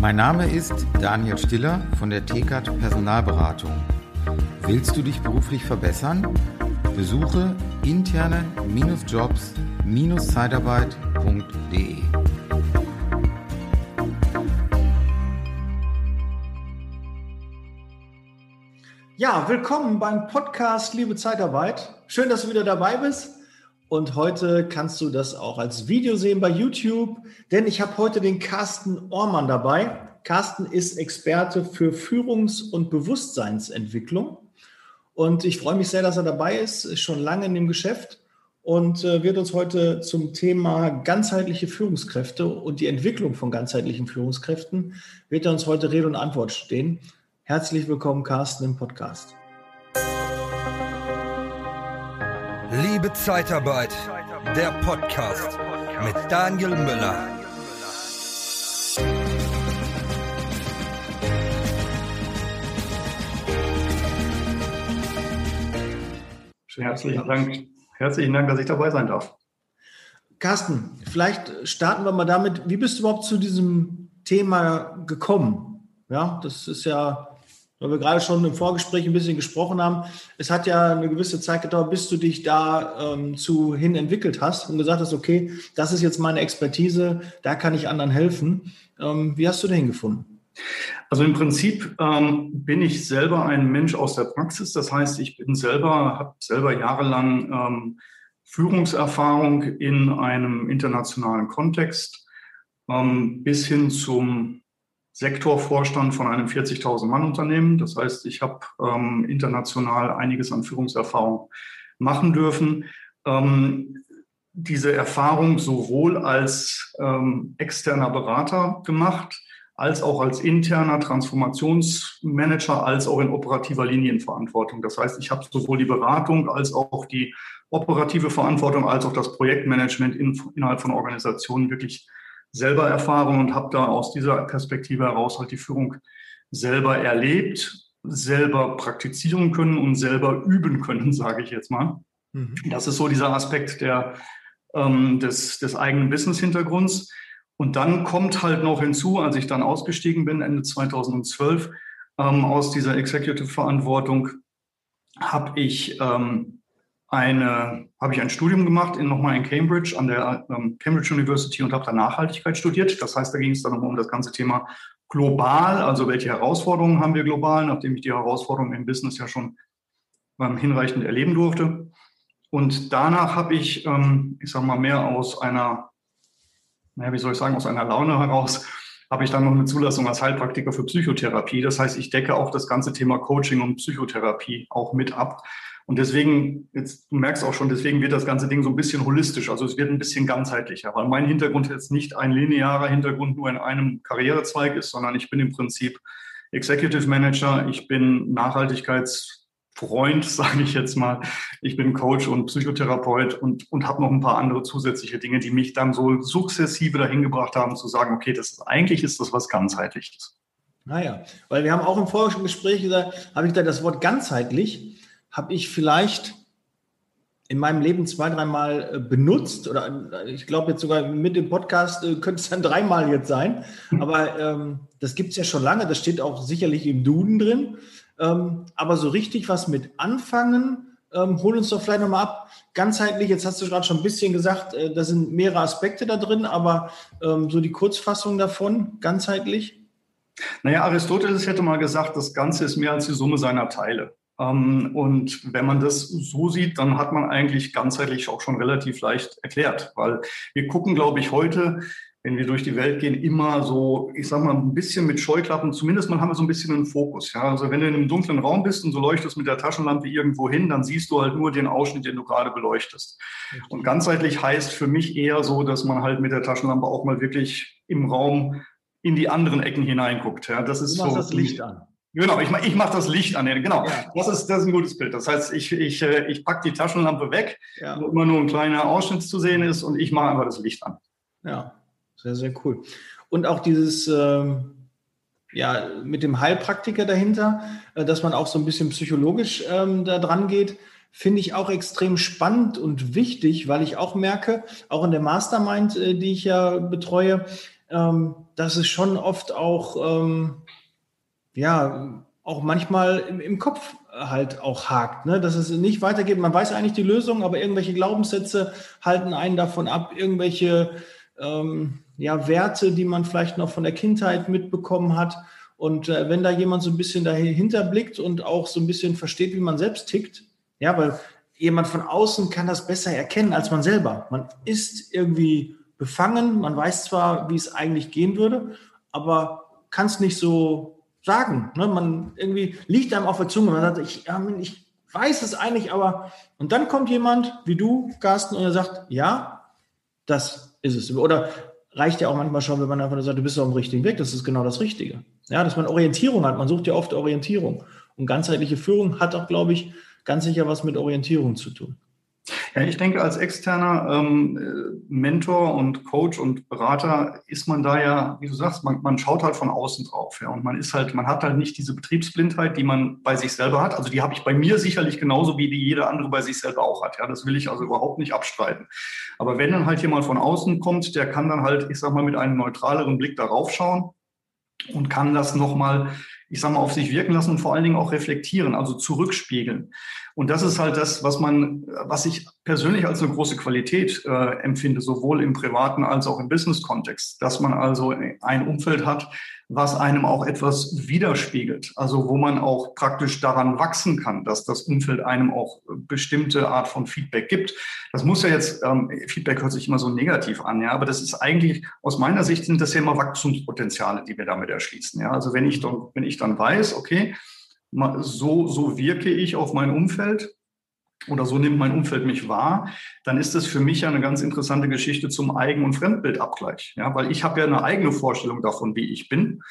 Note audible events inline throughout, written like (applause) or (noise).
Mein Name ist Daniel Stiller von der TKAT Personalberatung. Willst du dich beruflich verbessern? Besuche interne-jobs-zeitarbeit.de. Ja, willkommen beim Podcast Liebe Zeitarbeit. Schön, dass du wieder dabei bist. Und heute kannst du das auch als Video sehen bei YouTube, denn ich habe heute den Carsten Ormann dabei. Carsten ist Experte für Führungs- und Bewusstseinsentwicklung. Und ich freue mich sehr, dass er dabei ist, ist schon lange in dem Geschäft und äh, wird uns heute zum Thema ganzheitliche Führungskräfte und die Entwicklung von ganzheitlichen Führungskräften, wird er uns heute Rede und Antwort stehen. Herzlich willkommen, Carsten, im Podcast. Liebe Zeitarbeit, der Podcast mit Daniel Müller. Herzlichen Dank. Herzlichen Dank, dass ich dabei sein darf. Carsten, vielleicht starten wir mal damit. Wie bist du überhaupt zu diesem Thema gekommen? Ja, das ist ja weil wir gerade schon im Vorgespräch ein bisschen gesprochen haben, es hat ja eine gewisse Zeit gedauert, bis du dich da ähm, zu hin entwickelt hast und gesagt hast, okay, das ist jetzt meine Expertise, da kann ich anderen helfen. Ähm, wie hast du den gefunden? Also im Prinzip ähm, bin ich selber ein Mensch aus der Praxis. Das heißt, ich bin selber, habe selber jahrelang ähm, Führungserfahrung in einem internationalen Kontext ähm, bis hin zum Sektorvorstand von einem 40.000 Mann Unternehmen. Das heißt, ich habe ähm, international einiges an Führungserfahrung machen dürfen. Ähm, diese Erfahrung sowohl als ähm, externer Berater gemacht, als auch als interner Transformationsmanager, als auch in operativer Linienverantwortung. Das heißt, ich habe sowohl die Beratung als auch die operative Verantwortung, als auch das Projektmanagement in, innerhalb von Organisationen wirklich selber erfahren und habe da aus dieser Perspektive heraus halt die Führung selber erlebt, selber praktizieren können und selber üben können, (laughs) sage ich jetzt mal. Mhm. Das ist so dieser Aspekt der, ähm, des, des eigenen Business-Hintergrunds. Und dann kommt halt noch hinzu, als ich dann ausgestiegen bin, Ende 2012, ähm, aus dieser Executive-Verantwortung, habe ich ähm, eine, habe ich ein Studium gemacht in nochmal in Cambridge an der ähm, Cambridge University und habe da Nachhaltigkeit studiert. Das heißt, da ging es dann um das ganze Thema global, also welche Herausforderungen haben wir global, nachdem ich die Herausforderungen im Business ja schon ähm, hinreichend erleben durfte. Und danach habe ich, ähm, ich sage mal, mehr aus einer, naja, wie soll ich sagen, aus einer Laune heraus, habe ich dann noch eine Zulassung als Heilpraktiker für Psychotherapie. Das heißt, ich decke auch das ganze Thema Coaching und Psychotherapie auch mit ab. Und deswegen, jetzt, du merkst auch schon, deswegen wird das ganze Ding so ein bisschen holistisch. Also es wird ein bisschen ganzheitlicher, weil mein Hintergrund jetzt nicht ein linearer Hintergrund nur in einem Karrierezweig ist, sondern ich bin im Prinzip Executive Manager, ich bin Nachhaltigkeitsfreund, (laughs) sage ich jetzt mal. Ich bin Coach und Psychotherapeut und, und habe noch ein paar andere zusätzliche Dinge, die mich dann so sukzessive dahin gebracht haben, zu sagen, okay, das ist, eigentlich ist das was ganzheitliches. Naja, weil wir haben auch im vorigen Gespräch gesagt, habe ich da das Wort ganzheitlich habe ich vielleicht in meinem Leben zwei, dreimal äh, benutzt oder äh, ich glaube jetzt sogar mit dem Podcast äh, könnte es dann (laughs) dreimal jetzt sein. Aber ähm, das gibt es ja schon lange, das steht auch sicherlich im Duden drin. Ähm, aber so richtig was mit anfangen, ähm, hol uns doch vielleicht nochmal ab. Ganzheitlich, jetzt hast du gerade schon ein bisschen gesagt, äh, da sind mehrere Aspekte da drin, aber ähm, so die Kurzfassung davon, ganzheitlich. Naja, Aristoteles hätte mal gesagt, das Ganze ist mehr als die Summe seiner Teile. Ähm, und wenn man das so sieht, dann hat man eigentlich ganzheitlich auch schon relativ leicht erklärt, weil wir gucken, glaube ich, heute, wenn wir durch die Welt gehen, immer so, ich sag mal, ein bisschen mit Scheuklappen, zumindest mal haben wir so ein bisschen einen Fokus. Ja? Also wenn du in einem dunklen Raum bist und so leuchtest mit der Taschenlampe irgendwo hin, dann siehst du halt nur den Ausschnitt, den du gerade beleuchtest. Und ganzheitlich heißt für mich eher so, dass man halt mit der Taschenlampe auch mal wirklich im Raum in die anderen Ecken hineinguckt. Ja? Das ist du machst so, das Licht an. Genau, ich, ich mache das Licht an. Genau, ja. das, ist, das ist ein gutes Bild. Das heißt, ich, ich, äh, ich packe die Taschenlampe weg, ja. wo immer nur ein kleiner Ausschnitt zu sehen ist und ich mache einfach das Licht an. Ja, sehr, sehr cool. Und auch dieses, ähm, ja, mit dem Heilpraktiker dahinter, äh, dass man auch so ein bisschen psychologisch ähm, da dran geht, finde ich auch extrem spannend und wichtig, weil ich auch merke, auch in der Mastermind, äh, die ich ja betreue, ähm, dass es schon oft auch, ähm, ja, auch manchmal im, im, Kopf halt auch hakt, ne? dass es nicht weitergeht. Man weiß eigentlich die Lösung, aber irgendwelche Glaubenssätze halten einen davon ab, irgendwelche ähm, ja, Werte, die man vielleicht noch von der Kindheit mitbekommen hat. Und äh, wenn da jemand so ein bisschen dahinter blickt und auch so ein bisschen versteht, wie man selbst tickt, ja, weil jemand von außen kann das besser erkennen als man selber. Man ist irgendwie befangen, man weiß zwar, wie es eigentlich gehen würde, aber kann es nicht so sagen. Ne? Man irgendwie liegt einem auf der Zunge. Man sagt, ich, ich weiß es eigentlich, aber und dann kommt jemand wie du, Carsten, und er sagt, ja, das ist es. Oder reicht ja auch manchmal schon, wenn man einfach sagt, du bist auf dem richtigen Weg, das ist genau das Richtige. Ja, dass man Orientierung hat. Man sucht ja oft Orientierung. Und ganzheitliche Führung hat auch, glaube ich, ganz sicher was mit Orientierung zu tun. Ja, ich denke, als externer ähm, Mentor und Coach und Berater ist man da ja, wie du sagst, man, man schaut halt von außen drauf. Ja, und man ist halt, man hat halt nicht diese Betriebsblindheit, die man bei sich selber hat. Also die habe ich bei mir sicherlich genauso wie die jeder andere bei sich selber auch hat. Ja, das will ich also überhaupt nicht abstreiten. Aber wenn dann halt jemand von außen kommt, der kann dann halt, ich sag mal, mit einem neutraleren Blick darauf schauen und kann das nochmal ich sage mal, auf sich wirken lassen und vor allen Dingen auch reflektieren, also zurückspiegeln. Und das ist halt das, was man, was ich persönlich als eine große Qualität äh, empfinde, sowohl im privaten als auch im Business-Kontext, dass man also ein Umfeld hat, was einem auch etwas widerspiegelt, also wo man auch praktisch daran wachsen kann, dass das Umfeld einem auch bestimmte Art von Feedback gibt. Das muss ja jetzt, ähm, Feedback hört sich immer so negativ an, ja, aber das ist eigentlich, aus meiner Sicht sind das ja immer Wachstumspotenziale, die wir damit erschließen. Ja, also wenn ich dann, wenn ich dann weiß, okay, so, so wirke ich auf mein Umfeld, oder so nimmt mein Umfeld mich wahr, dann ist das für mich ja eine ganz interessante Geschichte zum Eigen- und Fremdbildabgleich. Ja, weil ich habe ja eine eigene Vorstellung davon, wie ich bin.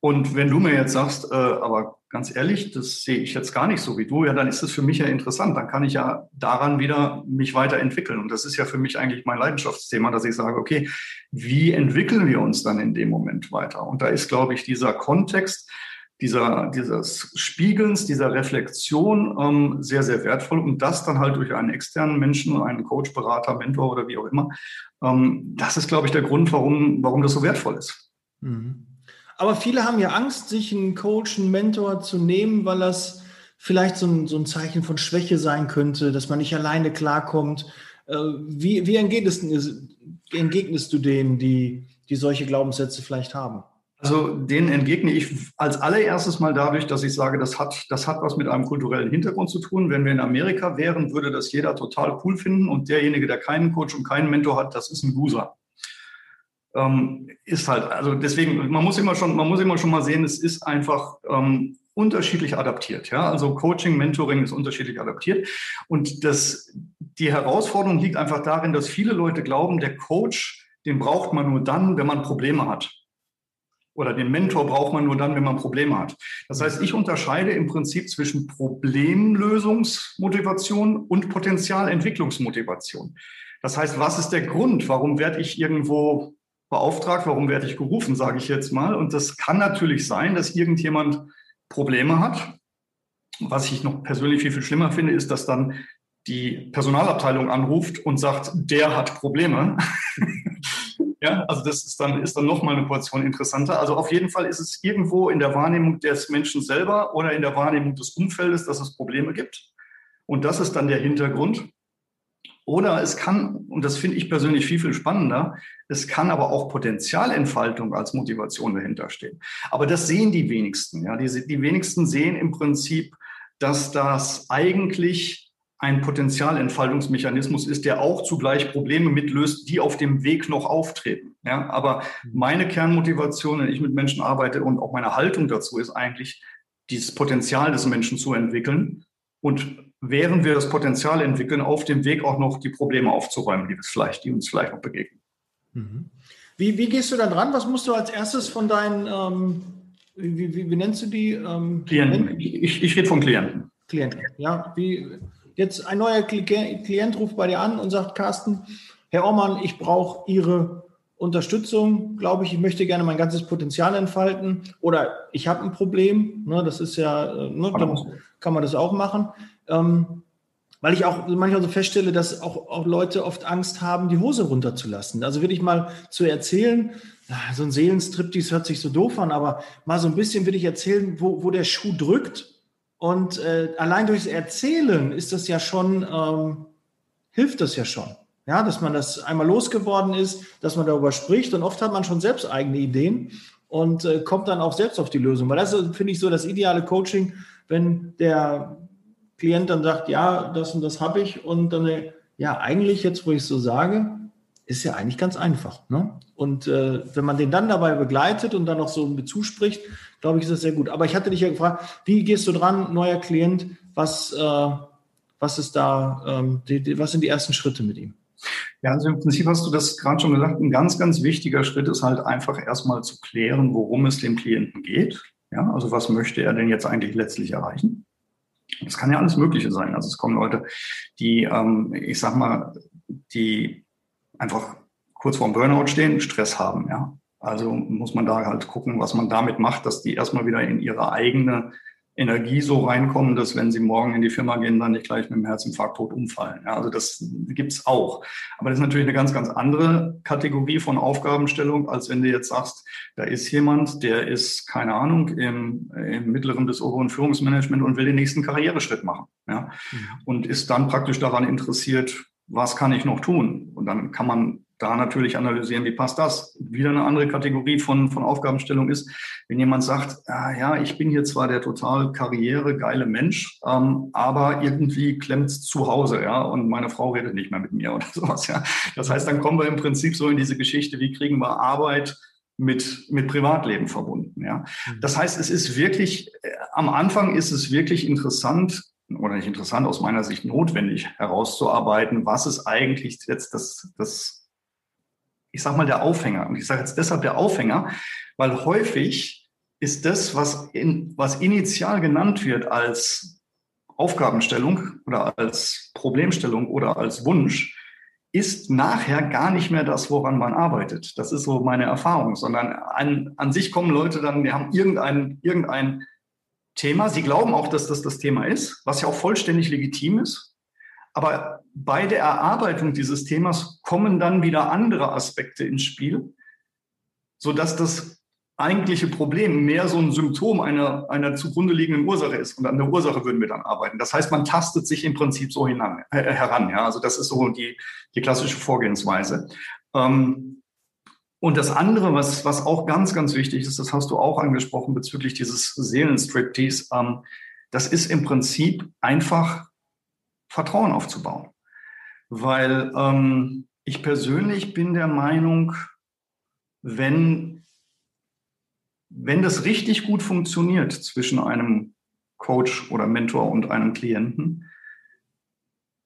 Und wenn du mir jetzt sagst, äh, aber ganz ehrlich, das sehe ich jetzt gar nicht so wie du, ja, dann ist das für mich ja interessant. Dann kann ich ja daran wieder mich weiterentwickeln. Und das ist ja für mich eigentlich mein Leidenschaftsthema, dass ich sage, okay, wie entwickeln wir uns dann in dem Moment weiter? Und da ist, glaube ich, dieser Kontext, dieser, dieses Spiegelns, dieser Reflexion ähm, sehr, sehr wertvoll und das dann halt durch einen externen Menschen, einen Coach, Berater, Mentor oder wie auch immer. Ähm, das ist, glaube ich, der Grund, warum, warum das so wertvoll ist. Mhm. Aber viele haben ja Angst, sich einen Coach, einen Mentor zu nehmen, weil das vielleicht so ein, so ein Zeichen von Schwäche sein könnte, dass man nicht alleine klarkommt. Äh, wie, wie entgegnest, entgegnest du denen, die, die solche Glaubenssätze vielleicht haben? Also den entgegne ich als allererstes mal dadurch, dass ich sage, das hat, das hat was mit einem kulturellen Hintergrund zu tun. Wenn wir in Amerika wären, würde das jeder total cool finden und derjenige, der keinen Coach und keinen Mentor hat, das ist ein Loser. Ähm, ist halt, also deswegen, man muss immer schon, man muss immer schon mal sehen, es ist einfach ähm, unterschiedlich adaptiert. Ja, also Coaching, Mentoring ist unterschiedlich adaptiert. Und das, die Herausforderung liegt einfach darin, dass viele Leute glauben, der Coach, den braucht man nur dann, wenn man Probleme hat oder den Mentor braucht man nur dann, wenn man Probleme hat. Das heißt, ich unterscheide im Prinzip zwischen Problemlösungsmotivation und Potenzialentwicklungsmotivation. Das heißt, was ist der Grund? Warum werde ich irgendwo beauftragt? Warum werde ich gerufen, sage ich jetzt mal? Und das kann natürlich sein, dass irgendjemand Probleme hat. Was ich noch persönlich viel, viel schlimmer finde, ist, dass dann die Personalabteilung anruft und sagt, der hat Probleme. Ja, also das ist dann, ist dann nochmal eine Portion interessanter. Also auf jeden Fall ist es irgendwo in der Wahrnehmung des Menschen selber oder in der Wahrnehmung des Umfeldes, dass es Probleme gibt. Und das ist dann der Hintergrund. Oder es kann, und das finde ich persönlich viel, viel spannender, es kann aber auch Potenzialentfaltung als Motivation dahinter stehen. Aber das sehen die wenigsten. Ja, die, die wenigsten sehen im Prinzip, dass das eigentlich ein Potenzialentfaltungsmechanismus ist, der auch zugleich Probleme mitlöst, die auf dem Weg noch auftreten. Ja, aber mhm. meine Kernmotivation, wenn ich mit Menschen arbeite und auch meine Haltung dazu ist eigentlich, dieses Potenzial des Menschen zu entwickeln und während wir das Potenzial entwickeln, auf dem Weg auch noch die Probleme aufzuräumen, die, vielleicht, die uns vielleicht noch begegnen. Mhm. Wie, wie gehst du da dran? Was musst du als erstes von deinen, ähm, wie, wie, wie, nennst du die? Ähm, Klienten. Ich, ich rede von Klienten. Klienten, ja. Wie, Jetzt ein neuer Klient ruft bei dir an und sagt, Carsten, Herr Ormann, ich brauche Ihre Unterstützung, glaube ich, ich möchte gerne mein ganzes Potenzial entfalten oder ich habe ein Problem, ne, das ist ja, äh, ne, dann kann man das auch machen. Ähm, weil ich auch manchmal so feststelle, dass auch, auch Leute oft Angst haben, die Hose runterzulassen. Also wirklich mal zu erzählen, so ein Seelenstriptease hört sich so doof an, aber mal so ein bisschen will ich erzählen, wo, wo der Schuh drückt. Und äh, allein durchs Erzählen ist das ja schon, ähm, hilft das ja schon. Ja, dass man das einmal losgeworden ist, dass man darüber spricht und oft hat man schon selbst eigene Ideen und äh, kommt dann auch selbst auf die Lösung. Weil das finde ich so das ideale Coaching, wenn der Klient dann sagt, ja, das und das habe ich und dann, äh, ja, eigentlich jetzt, wo ich so sage, ist ja eigentlich ganz einfach. Ne? Und äh, wenn man den dann dabei begleitet und dann noch so mit zuspricht, glaube ich, ist das sehr gut. Aber ich hatte dich ja gefragt, wie gehst du dran, neuer Klient, was, äh, was ist da, ähm, die, die, was sind die ersten Schritte mit ihm? Ja, also im Prinzip hast du das gerade schon gesagt. Ein ganz, ganz wichtiger Schritt ist halt einfach erstmal zu klären, worum es dem Klienten geht. Ja, also was möchte er denn jetzt eigentlich letztlich erreichen? Das kann ja alles Mögliche sein. Also es kommen Leute, die, ähm, ich sag mal, die einfach kurz vorm Burnout stehen, Stress haben, ja. Also muss man da halt gucken, was man damit macht, dass die erstmal wieder in ihre eigene Energie so reinkommen, dass wenn sie morgen in die Firma gehen, dann nicht gleich mit dem Herzinfarkt tot umfallen. Ja, also das gibt's auch. Aber das ist natürlich eine ganz, ganz andere Kategorie von Aufgabenstellung, als wenn du jetzt sagst, da ist jemand, der ist, keine Ahnung, im, im mittleren bis oberen Führungsmanagement und will den nächsten Karriereschritt machen. Ja, mhm. und ist dann praktisch daran interessiert, was kann ich noch tun? Und dann kann man da natürlich analysieren, wie passt das. Wieder eine andere Kategorie von, von Aufgabenstellung ist, wenn jemand sagt, ah, ja, ich bin hier zwar der total karrieregeile Mensch, ähm, aber irgendwie klemmt es zu Hause, ja, und meine Frau redet nicht mehr mit mir (laughs) oder sowas, ja. Das heißt, dann kommen wir im Prinzip so in diese Geschichte, wie kriegen wir Arbeit mit, mit Privatleben verbunden, ja. Mhm. Das heißt, es ist wirklich, äh, am Anfang ist es wirklich interessant, oder nicht interessant, aus meiner Sicht notwendig herauszuarbeiten, was ist eigentlich jetzt das, das ich sage mal, der Aufhänger. Und ich sage jetzt deshalb der Aufhänger, weil häufig ist das, was, in, was initial genannt wird als Aufgabenstellung oder als Problemstellung oder als Wunsch, ist nachher gar nicht mehr das, woran man arbeitet. Das ist so meine Erfahrung, sondern an, an sich kommen Leute dann, die haben irgendein, irgendein Thema. Sie glauben auch, dass das das Thema ist, was ja auch vollständig legitim ist. Aber bei der Erarbeitung dieses Themas kommen dann wieder andere Aspekte ins Spiel, so dass das eigentliche Problem mehr so ein Symptom einer, einer zugrunde liegenden Ursache ist. Und an der Ursache würden wir dann arbeiten. Das heißt, man tastet sich im Prinzip so hinan, äh, heran. Ja? Also das ist so die, die klassische Vorgehensweise. Ähm, und das andere, was, was auch ganz, ganz wichtig ist, das hast du auch angesprochen bezüglich dieses Seelenstriptease, ähm, das ist im Prinzip einfach Vertrauen aufzubauen. Weil ähm, ich persönlich bin der Meinung, wenn, wenn das richtig gut funktioniert zwischen einem Coach oder Mentor und einem Klienten,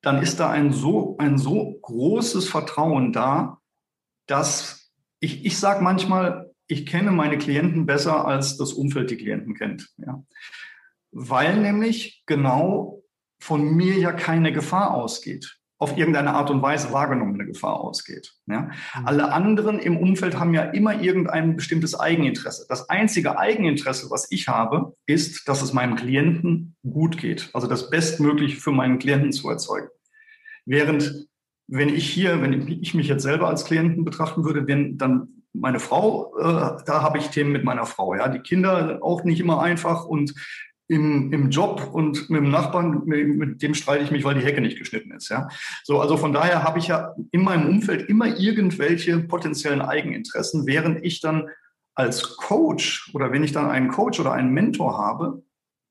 dann ist da ein so, ein so großes Vertrauen da, dass ich, ich sage manchmal, ich kenne meine Klienten besser, als das Umfeld die Klienten kennt. Ja. Weil nämlich genau von mir ja keine Gefahr ausgeht auf irgendeine Art und Weise wahrgenommene Gefahr ausgeht. Ja? Mhm. Alle anderen im Umfeld haben ja immer irgendein bestimmtes Eigeninteresse. Das einzige Eigeninteresse, was ich habe, ist, dass es meinem Klienten gut geht. Also das Bestmögliche für meinen Klienten zu erzeugen. Während, wenn ich hier, wenn ich mich jetzt selber als Klienten betrachten würde, wenn dann meine Frau, äh, da habe ich Themen mit meiner Frau. Ja, die Kinder auch nicht immer einfach und im, im Job und mit dem Nachbarn, mit, mit, dem streite ich mich, weil die Hecke nicht geschnitten ist. Ja? So, also von daher habe ich ja in meinem Umfeld immer irgendwelche potenziellen Eigeninteressen, während ich dann als Coach oder wenn ich dann einen Coach oder einen Mentor habe,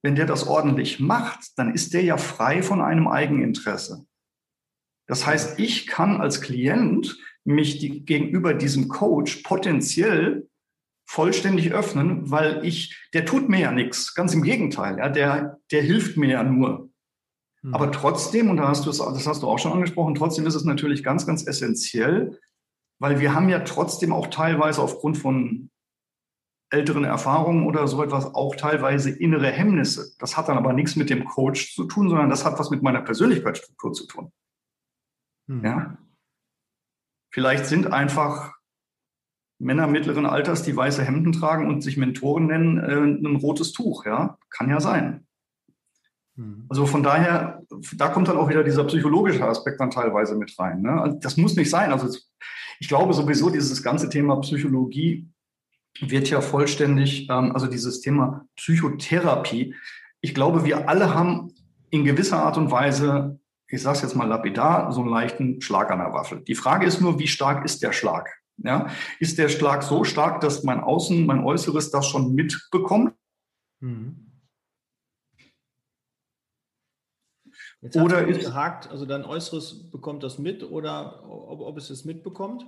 wenn der das ordentlich macht, dann ist der ja frei von einem Eigeninteresse. Das heißt, ich kann als Klient mich die, gegenüber diesem Coach potenziell vollständig öffnen, weil ich, der tut mir ja nichts. Ganz im Gegenteil, ja, der, der hilft mir ja nur. Mhm. Aber trotzdem, und da hast du es, das hast du auch schon angesprochen, trotzdem ist es natürlich ganz, ganz essentiell, weil wir haben ja trotzdem auch teilweise aufgrund von älteren Erfahrungen oder so etwas auch teilweise innere Hemmnisse. Das hat dann aber nichts mit dem Coach zu tun, sondern das hat was mit meiner Persönlichkeitsstruktur zu tun. Mhm. Ja. Vielleicht sind einfach Männer mittleren Alters, die weiße Hemden tragen und sich Mentoren nennen, äh, ein rotes Tuch. Ja, kann ja sein. Hm. Also von daher, da kommt dann auch wieder dieser psychologische Aspekt dann teilweise mit rein. Ne? Also das muss nicht sein. Also ich glaube sowieso, dieses ganze Thema Psychologie wird ja vollständig, ähm, also dieses Thema Psychotherapie. Ich glaube, wir alle haben in gewisser Art und Weise, ich sage es jetzt mal lapidar, so einen leichten Schlag an der Waffe. Die Frage ist nur, wie stark ist der Schlag? Ja, ist der Schlag so stark, dass mein Außen, mein Äußeres das schon mitbekommt? Mhm. oder ist gehakt, also dein Äußeres bekommt das mit oder ob, ob es es mitbekommt?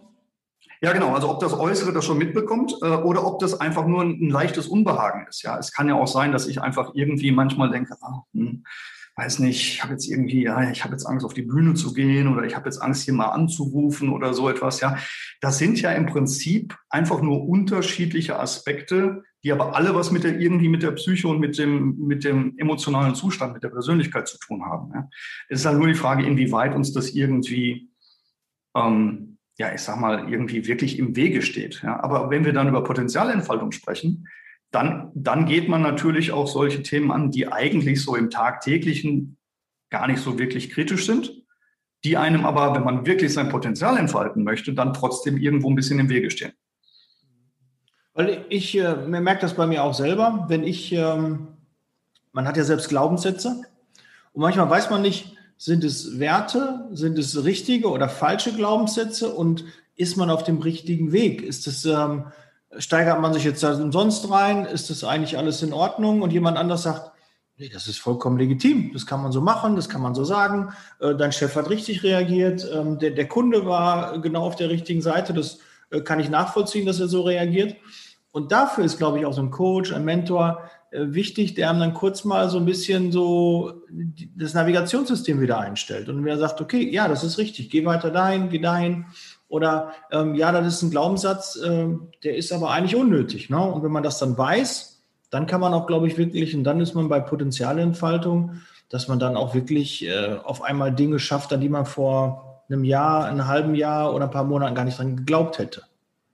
Ja, genau. Also ob das Äußere das schon mitbekommt äh, oder ob das einfach nur ein, ein, leichtes Unbehagen ist. Ja, es kann ja auch sein, dass ich einfach irgendwie manchmal denke, ah, hm, weiß nicht, ich habe jetzt irgendwie, ja, ich habe jetzt Angst, auf die Bühne zu gehen oder ich habe jetzt Angst, hier mal anzurufen oder so etwas. Ja, das sind ja im Prinzip einfach nur unterschiedliche Aspekte, die aber alle was mit der irgendwie mit der Psyche und mit dem mit dem emotionalen Zustand, mit der Persönlichkeit zu tun haben. Ja. Es ist halt nur die Frage, inwieweit uns das irgendwie ähm, ja, ich sag mal, irgendwie wirklich im Wege steht. Ja. Aber wenn wir dann über Potenzialentfaltung sprechen, dann, dann geht man natürlich auch solche Themen an, die eigentlich so im tagtäglichen gar nicht so wirklich kritisch sind, die einem aber, wenn man wirklich sein Potenzial entfalten möchte, dann trotzdem irgendwo ein bisschen im Wege stehen. Weil ich äh, merke das bei mir auch selber, wenn ich, ähm, man hat ja selbst Glaubenssätze und manchmal weiß man nicht, sind es Werte, sind es richtige oder falsche Glaubenssätze und ist man auf dem richtigen Weg? Ist es ähm, steigert man sich jetzt da umsonst rein? Ist das eigentlich alles in Ordnung? Und jemand anders sagt, nee, das ist vollkommen legitim. Das kann man so machen, das kann man so sagen. Äh, dein Chef hat richtig reagiert. Ähm, der, der, Kunde war genau auf der richtigen Seite. Das äh, kann ich nachvollziehen, dass er so reagiert. Und dafür ist, glaube ich, auch so ein Coach, ein Mentor äh, wichtig, der einem dann kurz mal so ein bisschen so das Navigationssystem wieder einstellt. Und wer sagt, okay, ja, das ist richtig, geh weiter dahin, geh dahin. Oder ähm, ja, das ist ein Glaubenssatz, äh, der ist aber eigentlich unnötig. Ne? Und wenn man das dann weiß, dann kann man auch, glaube ich, wirklich, und dann ist man bei Potenzialentfaltung, dass man dann auch wirklich äh, auf einmal Dinge schafft, an die man vor einem Jahr, einem halben Jahr oder ein paar Monaten gar nicht dran geglaubt hätte.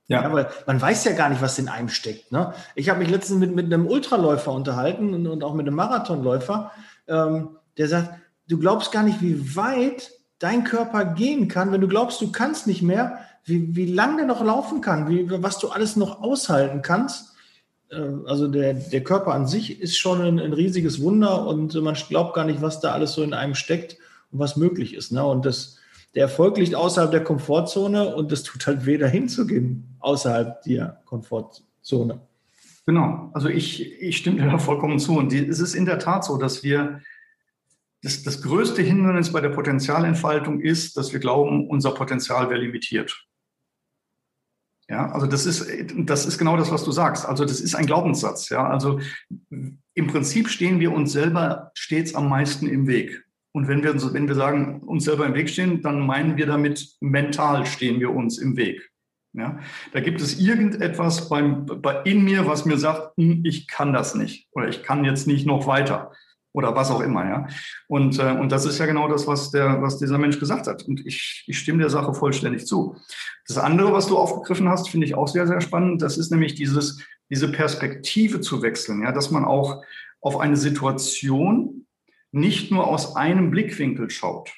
Ja. ja. weil man weiß ja gar nicht, was in einem steckt. Ne? Ich habe mich letztens mit, mit einem Ultraläufer unterhalten und, und auch mit einem Marathonläufer, ähm, der sagt, du glaubst gar nicht, wie weit dein Körper gehen kann, wenn du glaubst, du kannst nicht mehr, wie, wie lang der noch laufen kann, wie, was du alles noch aushalten kannst. Äh, also der, der Körper an sich ist schon ein, ein, riesiges Wunder und man glaubt gar nicht, was da alles so in einem steckt und was möglich ist. Ne? Und das, der Erfolg liegt außerhalb der Komfortzone und es tut halt weh, dahin zu gehen, außerhalb der Komfortzone. Genau, also ich, ich stimme dir da vollkommen zu. Und die, es ist in der Tat so, dass wir das, das größte Hindernis bei der Potenzialentfaltung ist, dass wir glauben, unser Potenzial wäre limitiert. Ja, also das ist, das ist genau das, was du sagst. Also das ist ein Glaubenssatz. Ja, also im Prinzip stehen wir uns selber stets am meisten im Weg. Und wenn wir, wenn wir sagen, uns selber im Weg stehen, dann meinen wir damit, mental stehen wir uns im Weg. Ja, da gibt es irgendetwas beim, bei, in mir, was mir sagt, hm, ich kann das nicht oder ich kann jetzt nicht noch weiter oder was auch immer, ja. Und, äh, und das ist ja genau das, was, der, was dieser Mensch gesagt hat. Und ich, ich stimme der Sache vollständig zu. Das andere, was du aufgegriffen hast, finde ich auch sehr, sehr spannend. Das ist nämlich dieses, diese Perspektive zu wechseln, ja, dass man auch auf eine Situation nicht nur aus einem Blickwinkel schaut,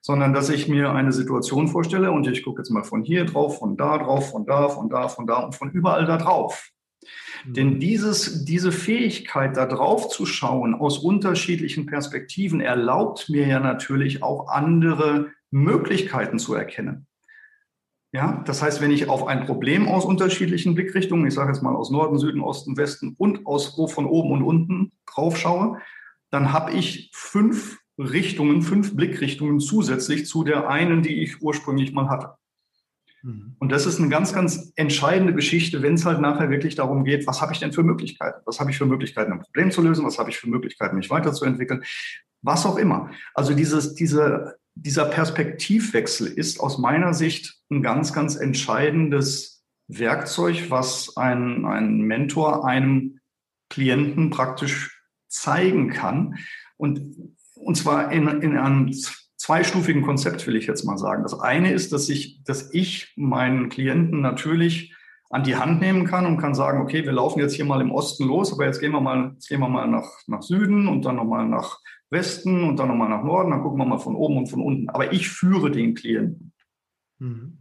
sondern dass ich mir eine Situation vorstelle und ich gucke jetzt mal von hier drauf, von da drauf, von da, von da, von da und von überall da drauf. Denn mhm. dieses, diese Fähigkeit, da drauf zu schauen aus unterschiedlichen Perspektiven, erlaubt mir ja natürlich auch andere Möglichkeiten zu erkennen. Ja, das heißt, wenn ich auf ein Problem aus unterschiedlichen Blickrichtungen, ich sage jetzt mal aus Norden, Süden, Osten, Westen und aus von oben und unten drauf schaue, dann habe ich fünf Richtungen, fünf Blickrichtungen zusätzlich zu der einen, die ich ursprünglich mal hatte. Mhm. Und das ist eine ganz, ganz entscheidende Geschichte, wenn es halt nachher wirklich darum geht, was habe ich denn für Möglichkeiten? Was habe ich für Möglichkeiten, ein Problem zu lösen? Was habe ich für Möglichkeiten, mich weiterzuentwickeln? Was auch immer. Also dieses, diese, dieser Perspektivwechsel ist aus meiner Sicht ein ganz, ganz entscheidendes Werkzeug, was ein, ein Mentor einem Klienten praktisch zeigen kann. Und, und zwar in, in einem zweistufigen Konzept, will ich jetzt mal sagen. Das eine ist, dass ich, dass ich meinen Klienten natürlich an die Hand nehmen kann und kann sagen, okay, wir laufen jetzt hier mal im Osten los, aber jetzt gehen wir mal, jetzt gehen wir mal nach, nach Süden und dann nochmal nach Westen und dann nochmal nach Norden, dann gucken wir mal von oben und von unten. Aber ich führe den Klienten. Mhm.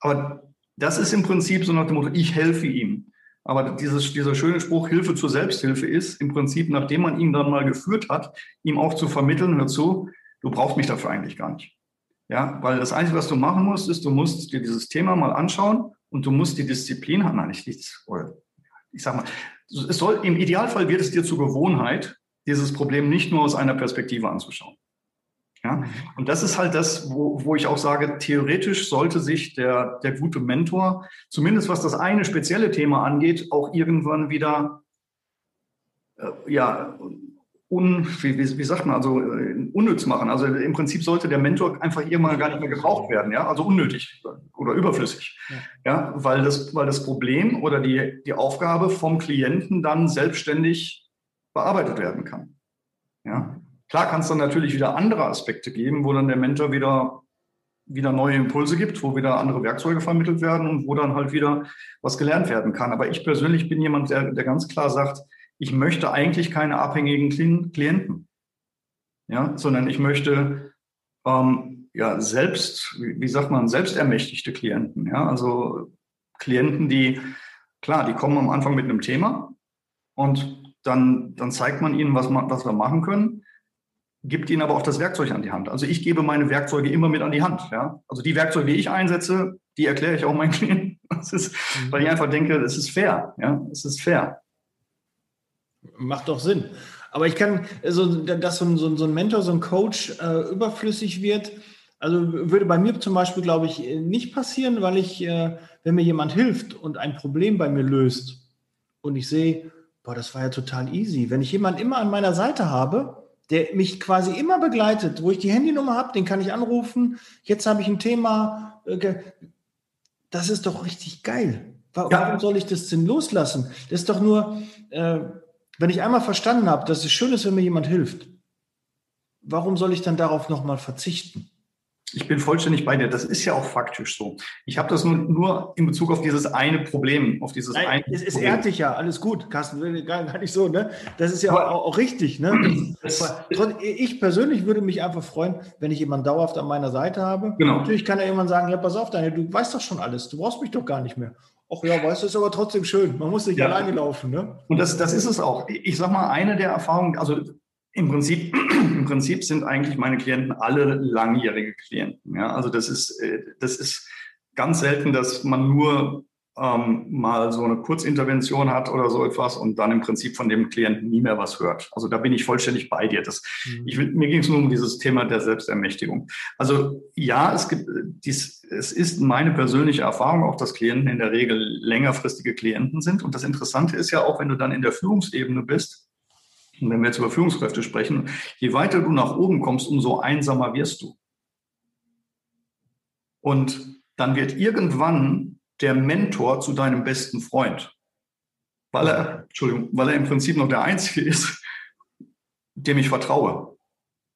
Aber das ist im Prinzip so nach dem Motto, ich helfe ihm. Aber dieses, dieser schöne Spruch Hilfe zur Selbsthilfe ist im Prinzip, nachdem man ihn dann mal geführt hat, ihm auch zu vermitteln, hör zu, du brauchst mich dafür eigentlich gar nicht. Ja, weil das Einzige, was du machen musst, ist, du musst dir dieses Thema mal anschauen und du musst die Disziplin haben, nein, ich, ich sag mal, es soll, im Idealfall wird es dir zur Gewohnheit, dieses Problem nicht nur aus einer Perspektive anzuschauen. Ja, und das ist halt das, wo, wo ich auch sage, theoretisch sollte sich der, der gute Mentor, zumindest was das eine spezielle Thema angeht, auch irgendwann wieder, äh, ja, un, wie, wie, sagt man, also äh, unnütz machen. Also im Prinzip sollte der Mentor einfach irgendwann gar nicht mehr gebraucht werden, ja, also unnötig oder überflüssig. Ja, ja weil, das, weil das Problem oder die, die Aufgabe vom Klienten dann selbstständig bearbeitet werden kann. Ja. Klar kann es dann natürlich wieder andere Aspekte geben, wo dann der Mentor wieder, wieder neue Impulse gibt, wo wieder andere Werkzeuge vermittelt werden und wo dann halt wieder was gelernt werden kann. Aber ich persönlich bin jemand, der, der ganz klar sagt, ich möchte eigentlich keine abhängigen Klienten, ja, sondern ich möchte ähm, ja selbst, wie, wie sagt man, selbstermächtigte Klienten, ja, also Klienten, die klar, die kommen am Anfang mit einem Thema und dann, dann zeigt man ihnen, was, man, was wir machen können gibt ihnen aber auch das Werkzeug an die Hand. Also ich gebe meine Werkzeuge immer mit an die Hand. Ja? Also die Werkzeuge, die ich einsetze, die erkläre ich auch meinen (laughs) Klienten. Ist, mhm. weil ich einfach denke, es ist fair. Ja? Es ist fair. Macht doch Sinn. Aber ich kann, also, dass so ein, so ein Mentor, so ein Coach äh, überflüssig wird, also würde bei mir zum Beispiel, glaube ich, nicht passieren, weil ich, äh, wenn mir jemand hilft und ein Problem bei mir löst und ich sehe, boah, das war ja total easy. Wenn ich jemanden immer an meiner Seite habe, der mich quasi immer begleitet, wo ich die Handynummer habe, den kann ich anrufen. Jetzt habe ich ein Thema. Äh, das ist doch richtig geil. Warum ja. soll ich das denn loslassen? Das ist doch nur, äh, wenn ich einmal verstanden habe, dass es schön ist, wenn mir jemand hilft. Warum soll ich dann darauf nochmal verzichten? Ich bin vollständig bei dir. Das ist ja auch faktisch so. Ich habe das nur, nur in Bezug auf dieses eine Problem, auf dieses Nein, eine. Es, es ehrt dich ja, alles gut, Carsten, gar, gar nicht so, ne? Das ist ja auch, auch, richtig, ne? ich persönlich würde mich einfach freuen, wenn ich jemanden dauerhaft an meiner Seite habe. Genau. Natürlich kann ja jemand sagen, ja, pass auf, Daniel, du weißt doch schon alles, du brauchst mich doch gar nicht mehr. Ach ja, weißt du, ist aber trotzdem schön. Man muss nicht ja. alleine laufen, ne? Und das, das ist es auch. Ich sag mal, eine der Erfahrungen, also im Prinzip, (clears throat) Im Prinzip sind eigentlich meine Klienten alle langjährige Klienten. Ja? Also das ist, äh, das ist ganz selten, dass man nur ähm, mal so eine Kurzintervention hat oder so etwas und dann im Prinzip von dem Klienten nie mehr was hört. Also da bin ich vollständig bei dir. Das, mhm. ich, mir ging es nur um dieses Thema der Selbstermächtigung. Also ja, es gibt dies, es ist meine persönliche Erfahrung auch, dass Klienten in der Regel längerfristige Klienten sind. Und das Interessante ist ja auch, wenn du dann in der Führungsebene bist, und wenn wir jetzt über Führungskräfte sprechen, je weiter du nach oben kommst, umso einsamer wirst du. Und dann wird irgendwann der Mentor zu deinem besten Freund, weil er, Entschuldigung, weil er im Prinzip noch der Einzige ist, dem ich vertraue.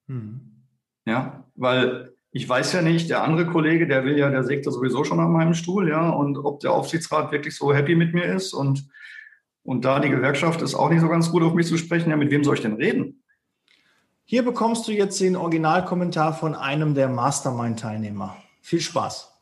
Mhm. Ja, weil ich weiß ja nicht, der andere Kollege, der will ja, der sägt ja sowieso schon an meinem Stuhl, ja, und ob der Aufsichtsrat wirklich so happy mit mir ist und und da die Gewerkschaft ist auch nicht so ganz gut auf mich zu sprechen, ja, mit wem soll ich denn reden? Hier bekommst du jetzt den Originalkommentar von einem der Mastermind-Teilnehmer. Viel Spaß.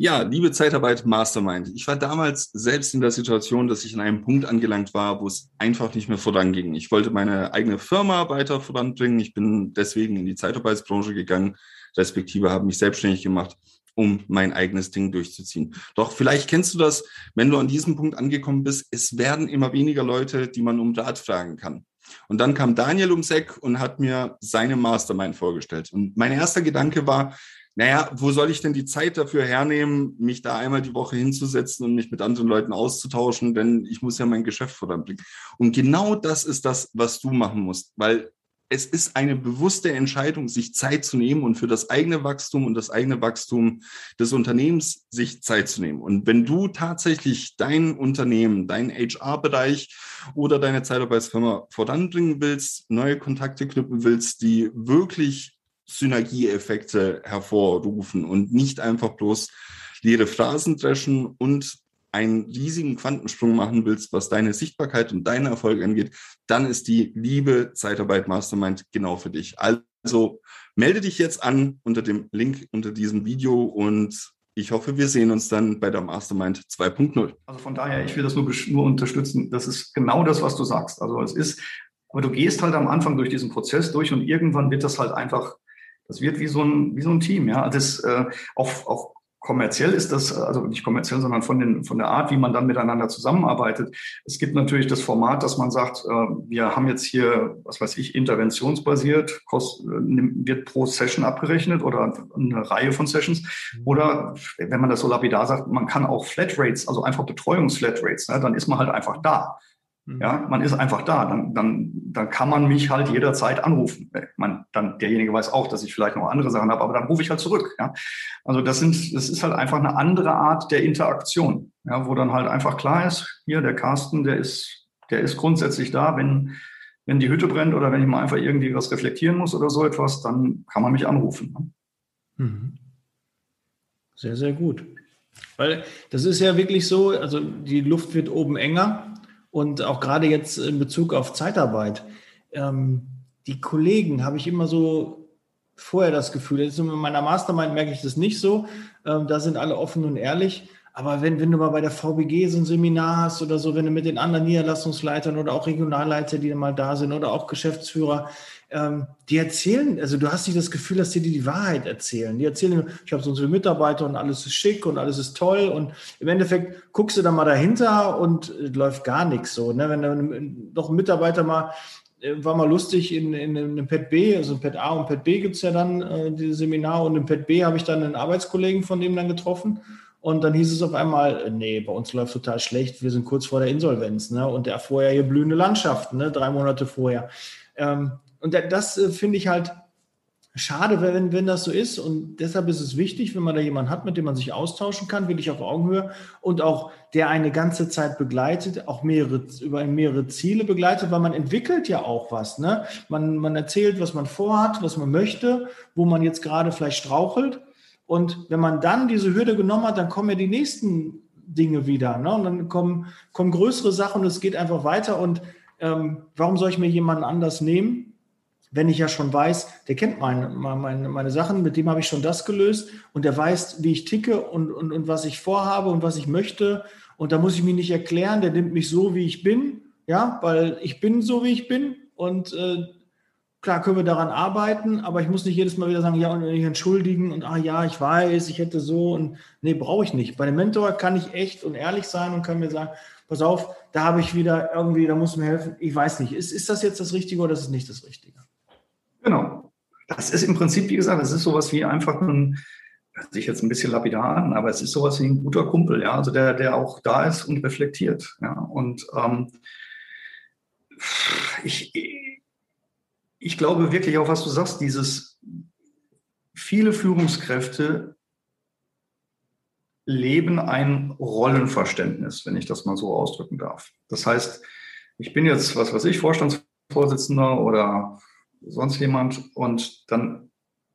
Ja, liebe Zeitarbeit Mastermind. Ich war damals selbst in der Situation, dass ich an einem Punkt angelangt war, wo es einfach nicht mehr voranging. Ich wollte meine eigene Firma weiter voranbringen. Ich bin deswegen in die Zeitarbeitsbranche gegangen, respektive habe mich selbstständig gemacht um mein eigenes Ding durchzuziehen. Doch vielleicht kennst du das, wenn du an diesem Punkt angekommen bist, es werden immer weniger Leute, die man um Rat fragen kann. Und dann kam Daniel ums Eck und hat mir seine Mastermind vorgestellt. Und mein erster Gedanke war, naja, wo soll ich denn die Zeit dafür hernehmen, mich da einmal die Woche hinzusetzen und mich mit anderen Leuten auszutauschen, denn ich muss ja mein Geschäft voranbringen. Und genau das ist das, was du machen musst, weil es ist eine bewusste Entscheidung, sich Zeit zu nehmen und für das eigene Wachstum und das eigene Wachstum des Unternehmens sich Zeit zu nehmen. Und wenn du tatsächlich dein Unternehmen, deinen HR-Bereich oder deine Zeitarbeitsfirma voranbringen willst, neue Kontakte knüpfen willst, die wirklich Synergieeffekte hervorrufen und nicht einfach bloß leere Phrasen dreschen und einen riesigen Quantensprung machen willst, was deine Sichtbarkeit und deinen Erfolg angeht, dann ist die liebe Zeitarbeit Mastermind genau für dich. Also melde dich jetzt an unter dem Link unter diesem Video und ich hoffe, wir sehen uns dann bei der Mastermind 2.0. Also von daher, ich will das nur, nur unterstützen. Das ist genau das, was du sagst. Also es ist, aber du gehst halt am Anfang durch diesen Prozess durch und irgendwann wird das halt einfach, das wird wie so ein, wie so ein Team, ja. Das, äh, auch, auch kommerziell ist das, also nicht kommerziell, sondern von, den, von der Art, wie man dann miteinander zusammenarbeitet. Es gibt natürlich das Format, dass man sagt, äh, wir haben jetzt hier, was weiß ich, interventionsbasiert, kost, äh, wird pro Session abgerechnet oder eine Reihe von Sessions. Mhm. Oder wenn man das so lapidar sagt, man kann auch Flatrates, also einfach Betreuungsflatrates, ne, dann ist man halt einfach da. Mhm. Ja, man ist einfach da. Dann, dann, dann kann man mich halt jederzeit anrufen. Man, dann derjenige weiß auch, dass ich vielleicht noch andere Sachen habe, aber dann rufe ich halt zurück. Ja, also das sind, das ist halt einfach eine andere Art der Interaktion, ja, wo dann halt einfach klar ist, hier der Carsten, der ist, der ist grundsätzlich da, wenn wenn die Hütte brennt oder wenn ich mal einfach irgendwie was reflektieren muss oder so etwas, dann kann man mich anrufen. Mhm. Sehr, sehr gut. Weil das ist ja wirklich so, also die Luft wird oben enger und auch gerade jetzt in Bezug auf Zeitarbeit. Ähm, die Kollegen habe ich immer so vorher das Gefühl, jetzt in meiner Mastermind merke ich das nicht so. Ähm, da sind alle offen und ehrlich. Aber wenn, wenn du mal bei der VBG so ein Seminar hast oder so, wenn du mit den anderen Niederlassungsleitern oder auch Regionalleiter, die mal da sind oder auch Geschäftsführer, ähm, die erzählen, also du hast nicht das Gefühl, dass die dir die Wahrheit erzählen. Die erzählen, ich habe so unsere Mitarbeiter und alles ist schick und alles ist toll und im Endeffekt guckst du da mal dahinter und äh, läuft gar nichts so. Ne? Wenn dann doch ein Mitarbeiter mal äh, war mal lustig in, in, in einem Pet B, also Pet A und Pet B gibt es ja dann äh, dieses Seminar und im Pet B habe ich dann einen Arbeitskollegen von dem dann getroffen und dann hieß es auf einmal, äh, nee, bei uns läuft total schlecht, wir sind kurz vor der Insolvenz. Ne? Und der vorher hier blühende Landschaften, ne? drei Monate vorher. Ähm, und das äh, finde ich halt schade, wenn, wenn das so ist. Und deshalb ist es wichtig, wenn man da jemanden hat, mit dem man sich austauschen kann, wirklich auf Augenhöhe und auch der eine ganze Zeit begleitet, auch mehrere, über mehrere Ziele begleitet, weil man entwickelt ja auch was. Ne? Man, man erzählt, was man vorhat, was man möchte, wo man jetzt gerade vielleicht strauchelt. Und wenn man dann diese Hürde genommen hat, dann kommen ja die nächsten Dinge wieder. Ne? Und dann kommen, kommen größere Sachen und es geht einfach weiter. Und ähm, warum soll ich mir jemanden anders nehmen? Wenn ich ja schon weiß, der kennt meine, meine, meine Sachen, mit dem habe ich schon das gelöst und der weiß, wie ich ticke und, und, und was ich vorhabe und was ich möchte. Und da muss ich mich nicht erklären, der nimmt mich so, wie ich bin, ja, weil ich bin so, wie ich bin. Und äh, klar können wir daran arbeiten, aber ich muss nicht jedes Mal wieder sagen, ja, und mich entschuldigen und ah ja, ich weiß, ich hätte so und nee, brauche ich nicht. Bei einem Mentor kann ich echt und ehrlich sein und kann mir sagen, pass auf, da habe ich wieder irgendwie, da muss mir helfen. Ich weiß nicht, ist, ist das jetzt das Richtige oder ist es nicht das Richtige? Genau. Das ist im Prinzip, wie gesagt, das ist sowas wie einfach ein, hört sich jetzt ein bisschen lapidar an, aber es ist sowas wie ein guter Kumpel, ja, also der, der auch da ist und reflektiert, ja. Und ähm, ich, ich glaube wirklich auch, was du sagst, dieses viele Führungskräfte leben ein Rollenverständnis, wenn ich das mal so ausdrücken darf. Das heißt, ich bin jetzt, was weiß ich, Vorstandsvorsitzender oder sonst jemand. Und dann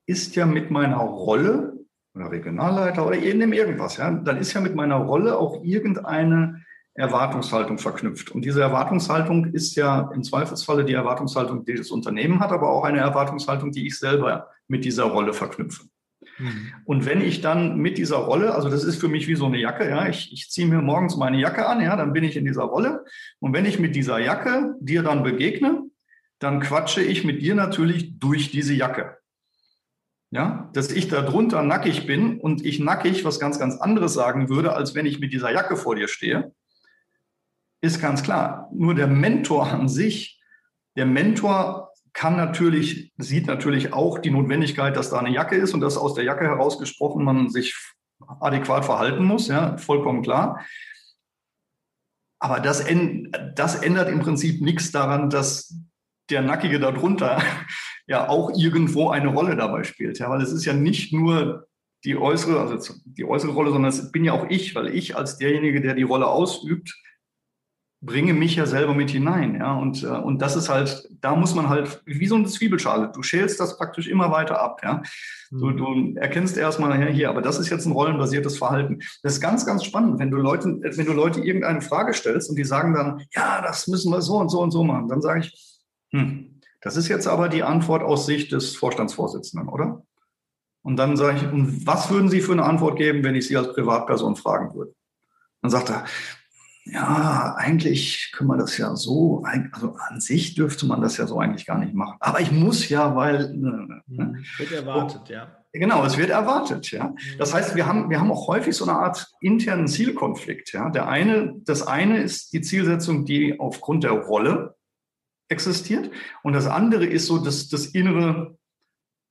ist ja mit meiner Rolle oder Regionalleiter oder eben irgendwas, ja, dann ist ja mit meiner Rolle auch irgendeine Erwartungshaltung verknüpft. Und diese Erwartungshaltung ist ja im Zweifelsfalle die Erwartungshaltung, die das Unternehmen hat, aber auch eine Erwartungshaltung, die ich selber mit dieser Rolle verknüpfe. Mhm. Und wenn ich dann mit dieser Rolle, also das ist für mich wie so eine Jacke, ja, ich, ich ziehe mir morgens meine Jacke an, ja, dann bin ich in dieser Rolle. Und wenn ich mit dieser Jacke dir dann begegne, dann quatsche ich mit dir natürlich durch diese Jacke. Ja, dass ich da drunter nackig bin und ich nackig was ganz, ganz anderes sagen würde, als wenn ich mit dieser Jacke vor dir stehe, ist ganz klar. Nur der Mentor an sich, der Mentor kann natürlich, sieht natürlich auch die Notwendigkeit, dass da eine Jacke ist und dass aus der Jacke herausgesprochen man sich adäquat verhalten muss, ja, vollkommen klar. Aber das, das ändert im Prinzip nichts daran, dass der Nackige darunter (laughs) ja auch irgendwo eine Rolle dabei spielt. Ja, weil es ist ja nicht nur die äußere, also die äußere Rolle, sondern es bin ja auch ich, weil ich als derjenige, der die Rolle ausübt, bringe mich ja selber mit hinein. Ja, und, äh, und das ist halt, da muss man halt, wie so eine Zwiebelschale, du schälst das praktisch immer weiter ab. Ja, du, mhm. du erkennst erstmal, ja, hier, aber das ist jetzt ein rollenbasiertes Verhalten. Das ist ganz, ganz spannend, wenn du Leute, wenn du Leute irgendeine Frage stellst und die sagen dann, ja, das müssen wir so und so und so machen, dann sage ich, hm. Das ist jetzt aber die Antwort aus Sicht des Vorstandsvorsitzenden, oder? Und dann sage ich, und was würden Sie für eine Antwort geben, wenn ich Sie als Privatperson fragen würde? Dann sagt er, ja, eigentlich können wir das ja so, also an sich dürfte man das ja so eigentlich gar nicht machen. Aber ich muss ja, weil. Ne, ne. Mhm. Wird erwartet, ja. Genau, es wird erwartet, ja. Das heißt, wir haben, wir haben auch häufig so eine Art internen Zielkonflikt, ja. Der eine, das eine ist die Zielsetzung, die aufgrund der Rolle existiert. Und das andere ist so das, das innere,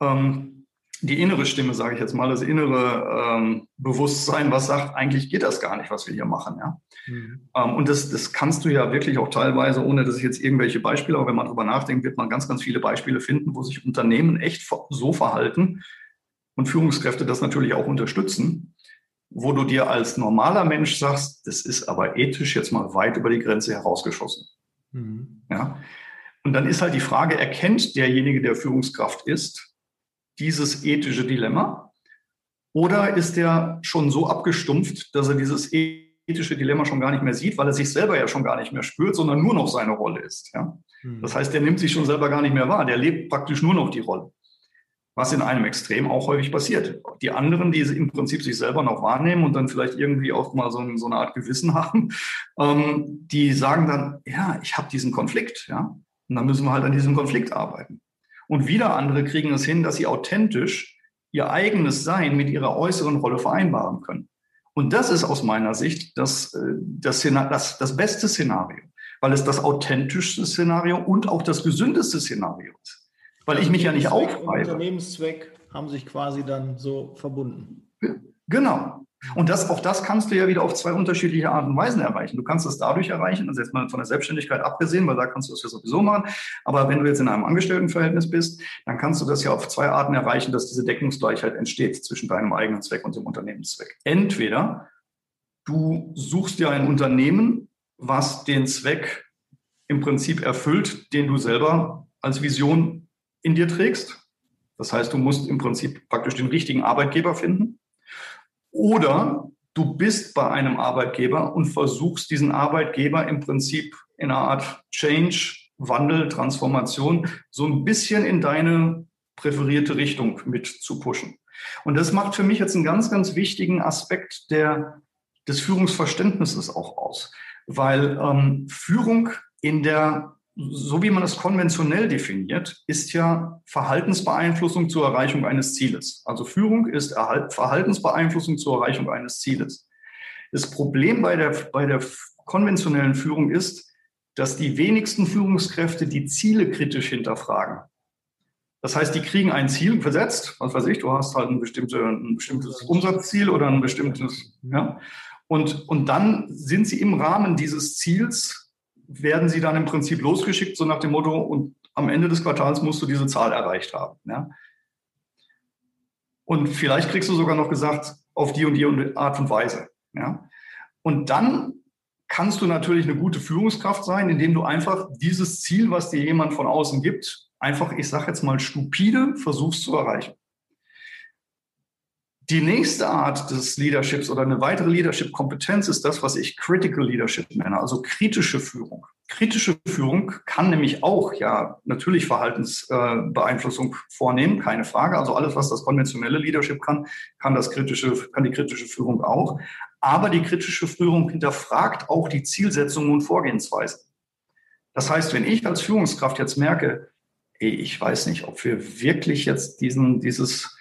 ähm, die innere Stimme, sage ich jetzt mal, das innere ähm, Bewusstsein, was sagt, eigentlich geht das gar nicht, was wir hier machen. Ja? Mhm. Ähm, und das, das kannst du ja wirklich auch teilweise, ohne dass ich jetzt irgendwelche Beispiele, aber wenn man drüber nachdenkt, wird man ganz, ganz viele Beispiele finden, wo sich Unternehmen echt so verhalten und Führungskräfte das natürlich auch unterstützen, wo du dir als normaler Mensch sagst, das ist aber ethisch jetzt mal weit über die Grenze herausgeschossen. Mhm. Ja? Und dann ist halt die Frage, erkennt derjenige, der Führungskraft ist, dieses ethische Dilemma? Oder ist er schon so abgestumpft, dass er dieses ethische Dilemma schon gar nicht mehr sieht, weil er sich selber ja schon gar nicht mehr spürt, sondern nur noch seine Rolle ist? Ja? Hm. Das heißt, der nimmt sich schon selber gar nicht mehr wahr, der lebt praktisch nur noch die Rolle. Was in einem Extrem auch häufig passiert. Die anderen, die im Prinzip sich selber noch wahrnehmen und dann vielleicht irgendwie auch mal so, so eine Art Gewissen haben, ähm, die sagen dann, ja, ich habe diesen Konflikt, ja, und dann müssen wir halt an diesem Konflikt arbeiten. Und wieder andere kriegen es hin, dass sie authentisch ihr eigenes Sein mit ihrer äußeren Rolle vereinbaren können. Und das ist aus meiner Sicht das, äh, das, das, das beste Szenario, weil es das authentischste Szenario und auch das gesündeste Szenario ist. Weil ich mich ja nicht aufreibe. Unternehmenszweck haben sich quasi dann so verbunden. Genau. Und das, auch das kannst du ja wieder auf zwei unterschiedliche Arten und Weisen erreichen. Du kannst es dadurch erreichen, also jetzt mal von der Selbstständigkeit abgesehen, weil da kannst du das ja sowieso machen. Aber wenn du jetzt in einem Angestelltenverhältnis bist, dann kannst du das ja auf zwei Arten erreichen, dass diese Deckungsgleichheit entsteht zwischen deinem eigenen Zweck und dem Unternehmenszweck. Entweder du suchst dir ein Unternehmen, was den Zweck im Prinzip erfüllt, den du selber als Vision in dir trägst. Das heißt, du musst im Prinzip praktisch den richtigen Arbeitgeber finden. Oder du bist bei einem Arbeitgeber und versuchst diesen Arbeitgeber im Prinzip in einer Art Change, Wandel, Transformation so ein bisschen in deine präferierte Richtung mit zu pushen. Und das macht für mich jetzt einen ganz, ganz wichtigen Aspekt der, des Führungsverständnisses auch aus, weil ähm, Führung in der so wie man es konventionell definiert, ist ja Verhaltensbeeinflussung zur Erreichung eines Zieles. Also Führung ist Verhaltensbeeinflussung zur Erreichung eines Zieles. Das Problem bei der, bei der konventionellen Führung ist, dass die wenigsten Führungskräfte die Ziele kritisch hinterfragen. Das heißt, die kriegen ein Ziel gesetzt, was weiß ich, du hast halt ein, bestimmte, ein bestimmtes Umsatzziel oder ein bestimmtes, ja. Und, und dann sind sie im Rahmen dieses Ziels werden sie dann im Prinzip losgeschickt, so nach dem Motto, und am Ende des Quartals musst du diese Zahl erreicht haben. Ja? Und vielleicht kriegst du sogar noch gesagt, auf die und die Art und Weise. Ja? Und dann kannst du natürlich eine gute Führungskraft sein, indem du einfach dieses Ziel, was dir jemand von außen gibt, einfach, ich sage jetzt mal, stupide versuchst zu erreichen. Die nächste Art des Leaderships oder eine weitere Leadership-Kompetenz ist das, was ich Critical Leadership nenne, also kritische Führung. Kritische Führung kann nämlich auch ja natürlich Verhaltensbeeinflussung vornehmen, keine Frage. Also alles, was das konventionelle Leadership kann, kann das kritische, kann die kritische Führung auch. Aber die kritische Führung hinterfragt auch die Zielsetzungen und Vorgehensweisen. Das heißt, wenn ich als Führungskraft jetzt merke, ey, ich weiß nicht, ob wir wirklich jetzt diesen, dieses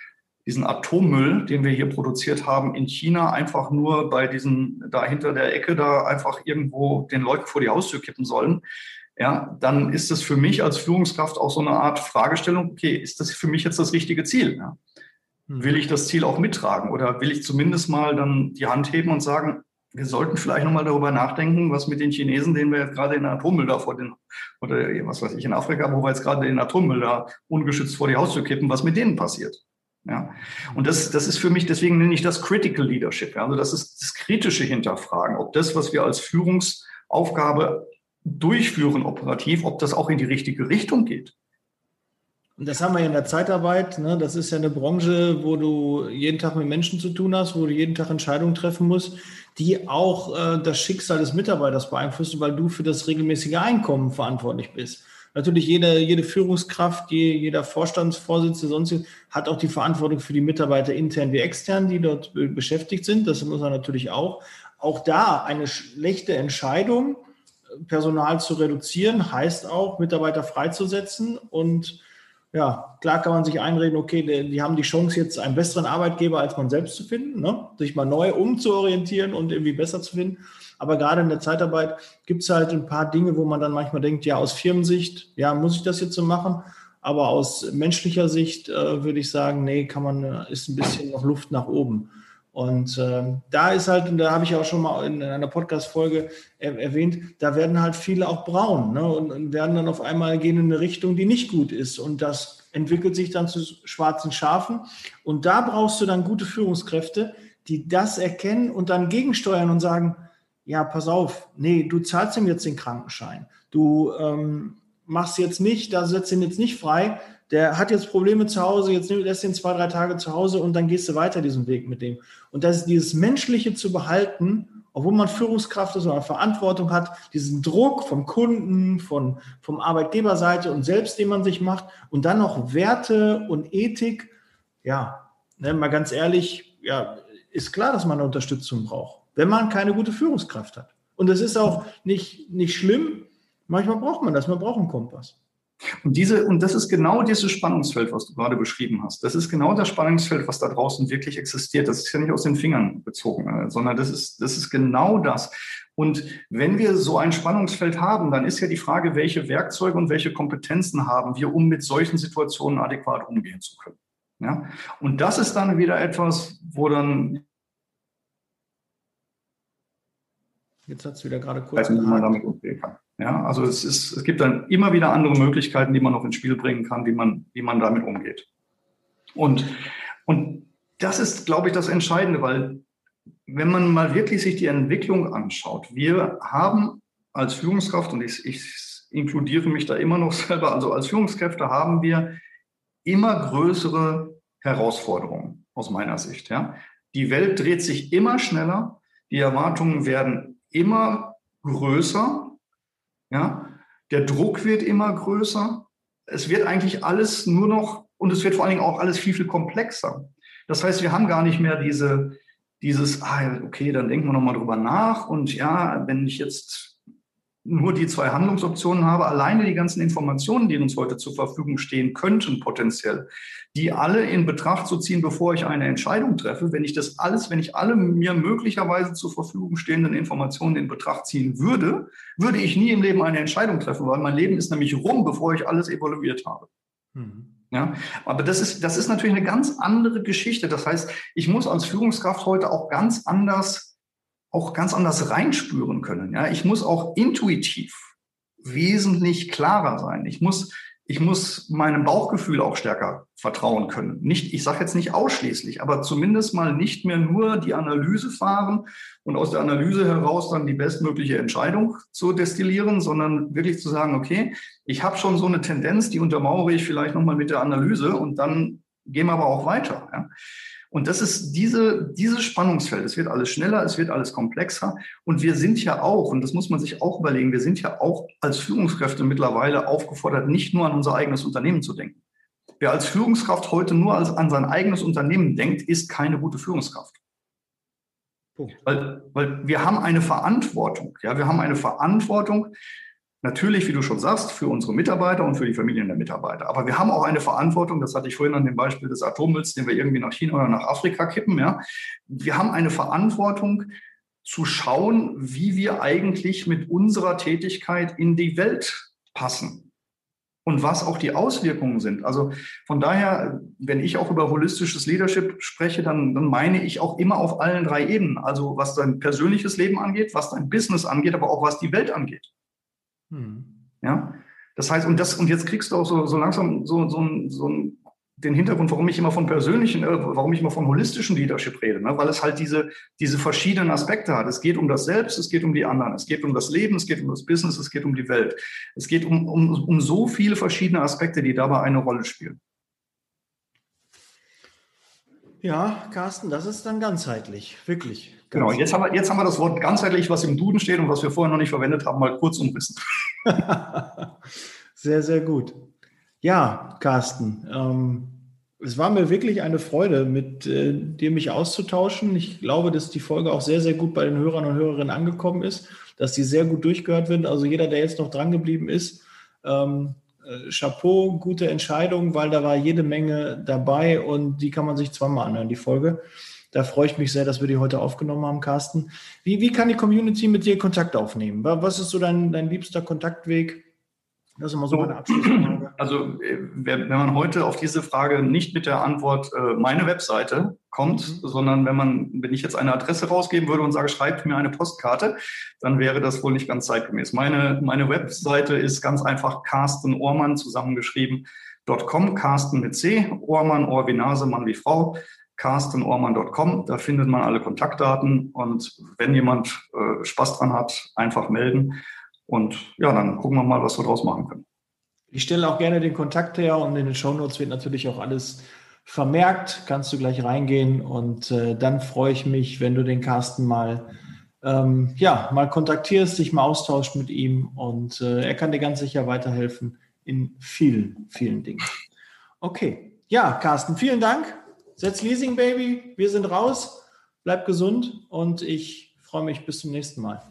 diesen Atommüll, den wir hier produziert haben, in China einfach nur bei diesen, da hinter der Ecke, da einfach irgendwo den Leuten vor die Haustür kippen sollen, ja, dann ist das für mich als Führungskraft auch so eine Art Fragestellung, okay, ist das für mich jetzt das richtige Ziel? Ja? Hm. Will ich das Ziel auch mittragen oder will ich zumindest mal dann die Hand heben und sagen, wir sollten vielleicht nochmal darüber nachdenken, was mit den Chinesen, denen wir jetzt gerade den Atommüll da vor den, oder was weiß ich, in Afrika, wo wir jetzt gerade den Atommüll da ungeschützt vor die Haustür kippen, was mit denen passiert. Ja. Und das, das ist für mich, deswegen nenne ich das Critical Leadership. Also das ist das kritische Hinterfragen, ob das, was wir als Führungsaufgabe durchführen operativ, ob das auch in die richtige Richtung geht. Und das haben wir ja in der Zeitarbeit. Ne? Das ist ja eine Branche, wo du jeden Tag mit Menschen zu tun hast, wo du jeden Tag Entscheidungen treffen musst, die auch äh, das Schicksal des Mitarbeiters beeinflussen, weil du für das regelmäßige Einkommen verantwortlich bist. Natürlich jede, jede Führungskraft, jeder Vorstandsvorsitzende sonst hat auch die Verantwortung für die Mitarbeiter intern wie extern, die dort beschäftigt sind. Das muss er natürlich auch. Auch da eine schlechte Entscheidung, Personal zu reduzieren, heißt auch, Mitarbeiter freizusetzen und ja, klar kann man sich einreden, okay, die, die, haben die Chance, jetzt einen besseren Arbeitgeber als man selbst zu finden, ne? sich mal neu umzuorientieren und irgendwie besser zu finden. Aber gerade in der Zeitarbeit gibt es halt ein paar Dinge, wo man dann manchmal denkt, ja, aus Firmensicht, ja, muss ich das jetzt so machen? Aber aus menschlicher Sicht äh, würde ich sagen, nee, kann man, äh, ist ein bisschen noch Luft nach oben. Und äh, da ist halt, und da habe ich auch schon mal in einer Podcast-Folge er, erwähnt, da werden halt viele auch braun ne? und, und, werden dann auf einmal gehen in eine Richtung, die nicht gut ist. Und das entwickelt sich dann zu schwarzen Schafen. Und da brauchst du dann gute Führungskräfte, die das erkennen und dann gegensteuern und sagen, ja, pass auf, nee, du zahlst ihm jetzt den Krankenschein. Du ähm, machst jetzt nicht, da setzt ihn jetzt nicht frei, der hat jetzt Probleme zu Hause, jetzt lässt ihn zwei, drei Tage zu Hause und dann gehst du weiter diesen Weg mit dem. Und das dieses Menschliche zu behalten, obwohl man Führungskraft ist oder Verantwortung hat, diesen Druck vom Kunden, von, vom Arbeitgeberseite und selbst, den man sich macht und dann noch Werte und Ethik, ja, ne, mal ganz ehrlich, ja, ist klar, dass man eine Unterstützung braucht, wenn man keine gute Führungskraft hat. Und das ist auch nicht, nicht schlimm. Manchmal braucht man das, man braucht einen Kompass. Und diese, und das ist genau dieses Spannungsfeld, was du gerade beschrieben hast. Das ist genau das Spannungsfeld, was da draußen wirklich existiert. Das ist ja nicht aus den Fingern bezogen, äh, sondern das ist, das ist genau das. Und wenn wir so ein Spannungsfeld haben, dann ist ja die Frage, welche Werkzeuge und welche Kompetenzen haben wir, um mit solchen Situationen adäquat umgehen zu können. Ja? Und das ist dann wieder etwas, wo dann Jetzt hat es wieder gerade kurz. Weiß nicht, wie man damit umgehen kann. Ja, also es, ist, es gibt dann immer wieder andere Möglichkeiten, die man noch ins Spiel bringen kann, wie man, wie man damit umgeht. Und, und das ist, glaube ich, das Entscheidende, weil wenn man mal wirklich sich die Entwicklung anschaut, wir haben als Führungskraft, und ich, ich inkludiere mich da immer noch (laughs) selber, also als Führungskräfte haben wir immer größere Herausforderungen aus meiner Sicht. Ja. Die Welt dreht sich immer schneller, die Erwartungen werden immer größer ja, der Druck wird immer größer. Es wird eigentlich alles nur noch, und es wird vor allen Dingen auch alles viel, viel komplexer. Das heißt, wir haben gar nicht mehr diese, dieses, ah, okay, dann denken wir nochmal drüber nach. Und ja, wenn ich jetzt nur die zwei Handlungsoptionen habe, alleine die ganzen Informationen, die uns heute zur Verfügung stehen könnten, potenziell, die alle in Betracht zu ziehen, bevor ich eine Entscheidung treffe, wenn ich das alles, wenn ich alle mir möglicherweise zur Verfügung stehenden Informationen in Betracht ziehen würde, würde ich nie im Leben eine Entscheidung treffen, weil mein Leben ist nämlich rum, bevor ich alles evaluiert habe. Mhm. Ja, aber das ist, das ist natürlich eine ganz andere Geschichte. Das heißt, ich muss als Führungskraft heute auch ganz anders auch ganz anders reinspüren können. Ja, ich muss auch intuitiv wesentlich klarer sein. Ich muss, ich muss meinem Bauchgefühl auch stärker vertrauen können. Nicht, ich sage jetzt nicht ausschließlich, aber zumindest mal nicht mehr nur die Analyse fahren und aus der Analyse heraus dann die bestmögliche Entscheidung zu destillieren, sondern wirklich zu sagen, okay, ich habe schon so eine Tendenz, die untermauere ich vielleicht nochmal mit der Analyse und dann gehen wir aber auch weiter. Ja. Und das ist diese, dieses Spannungsfeld. Es wird alles schneller, es wird alles komplexer. Und wir sind ja auch, und das muss man sich auch überlegen, wir sind ja auch als Führungskräfte mittlerweile aufgefordert, nicht nur an unser eigenes Unternehmen zu denken. Wer als Führungskraft heute nur als, an sein eigenes Unternehmen denkt, ist keine gute Führungskraft. Weil, weil wir haben eine Verantwortung. Ja, wir haben eine Verantwortung Natürlich, wie du schon sagst, für unsere Mitarbeiter und für die Familien der Mitarbeiter. Aber wir haben auch eine Verantwortung, das hatte ich vorhin an dem Beispiel des Atommülls, den wir irgendwie nach China oder nach Afrika kippen. Ja. Wir haben eine Verantwortung zu schauen, wie wir eigentlich mit unserer Tätigkeit in die Welt passen und was auch die Auswirkungen sind. Also von daher, wenn ich auch über holistisches Leadership spreche, dann, dann meine ich auch immer auf allen drei Ebenen. Also was dein persönliches Leben angeht, was dein Business angeht, aber auch was die Welt angeht. Hm. Ja, das heißt, und das, und jetzt kriegst du auch so, so langsam so, so, so den Hintergrund, warum ich immer von persönlichen, äh, warum ich immer von holistischen Leadership rede, ne? weil es halt diese, diese verschiedenen Aspekte hat. Es geht um das Selbst, es geht um die anderen, es geht um das Leben, es geht um das Business, es geht um die Welt. Es geht um, um, um so viele verschiedene Aspekte, die dabei eine Rolle spielen. Ja, Carsten, das ist dann ganzheitlich, wirklich. Genau, jetzt haben, wir, jetzt haben wir das Wort ganzheitlich, was im Duden steht und was wir vorher noch nicht verwendet haben, mal kurz umrissen. (laughs) Sehr, sehr gut. Ja, Carsten, ähm, es war mir wirklich eine Freude, mit äh, dir mich auszutauschen. Ich glaube, dass die Folge auch sehr, sehr gut bei den Hörern und Hörerinnen angekommen ist, dass die sehr gut durchgehört wird. Also jeder, der jetzt noch dran geblieben ist, ähm, äh, Chapeau, gute Entscheidung, weil da war jede Menge dabei und die kann man sich zweimal anhören, die Folge. Da freue ich mich sehr, dass wir die heute aufgenommen haben, Carsten. Wie, wie kann die Community mit dir Kontakt aufnehmen? Was ist so dein, dein liebster Kontaktweg? Das ist immer so meine Abschlussfrage. Also, äh, wenn man heute auf diese Frage nicht mit der Antwort äh, meine Webseite kommt, mhm. sondern wenn man, wenn ich jetzt eine Adresse rausgeben würde und sage, schreibt mir eine Postkarte, dann wäre das wohl nicht ganz zeitgemäß. Meine, meine Webseite ist ganz einfach Carsten Ohrmann zusammengeschrieben. .com, Carsten mit C, Ohrmann, Ohr wie Nase, Mann wie Frau, carstenohrmann.com, da findet man alle Kontaktdaten und wenn jemand äh, Spaß dran hat, einfach melden. Und ja, dann gucken wir mal, was wir draus machen können. Ich stelle auch gerne den Kontakt her und in den Shownotes wird natürlich auch alles vermerkt. Kannst du gleich reingehen und äh, dann freue ich mich, wenn du den Carsten mal ähm, ja, mal kontaktierst, dich mal austauscht mit ihm und äh, er kann dir ganz sicher weiterhelfen in vielen, vielen Dingen. Okay. Ja, Carsten, vielen Dank. Setz Leasing Baby. Wir sind raus. Bleib gesund und ich freue mich bis zum nächsten Mal.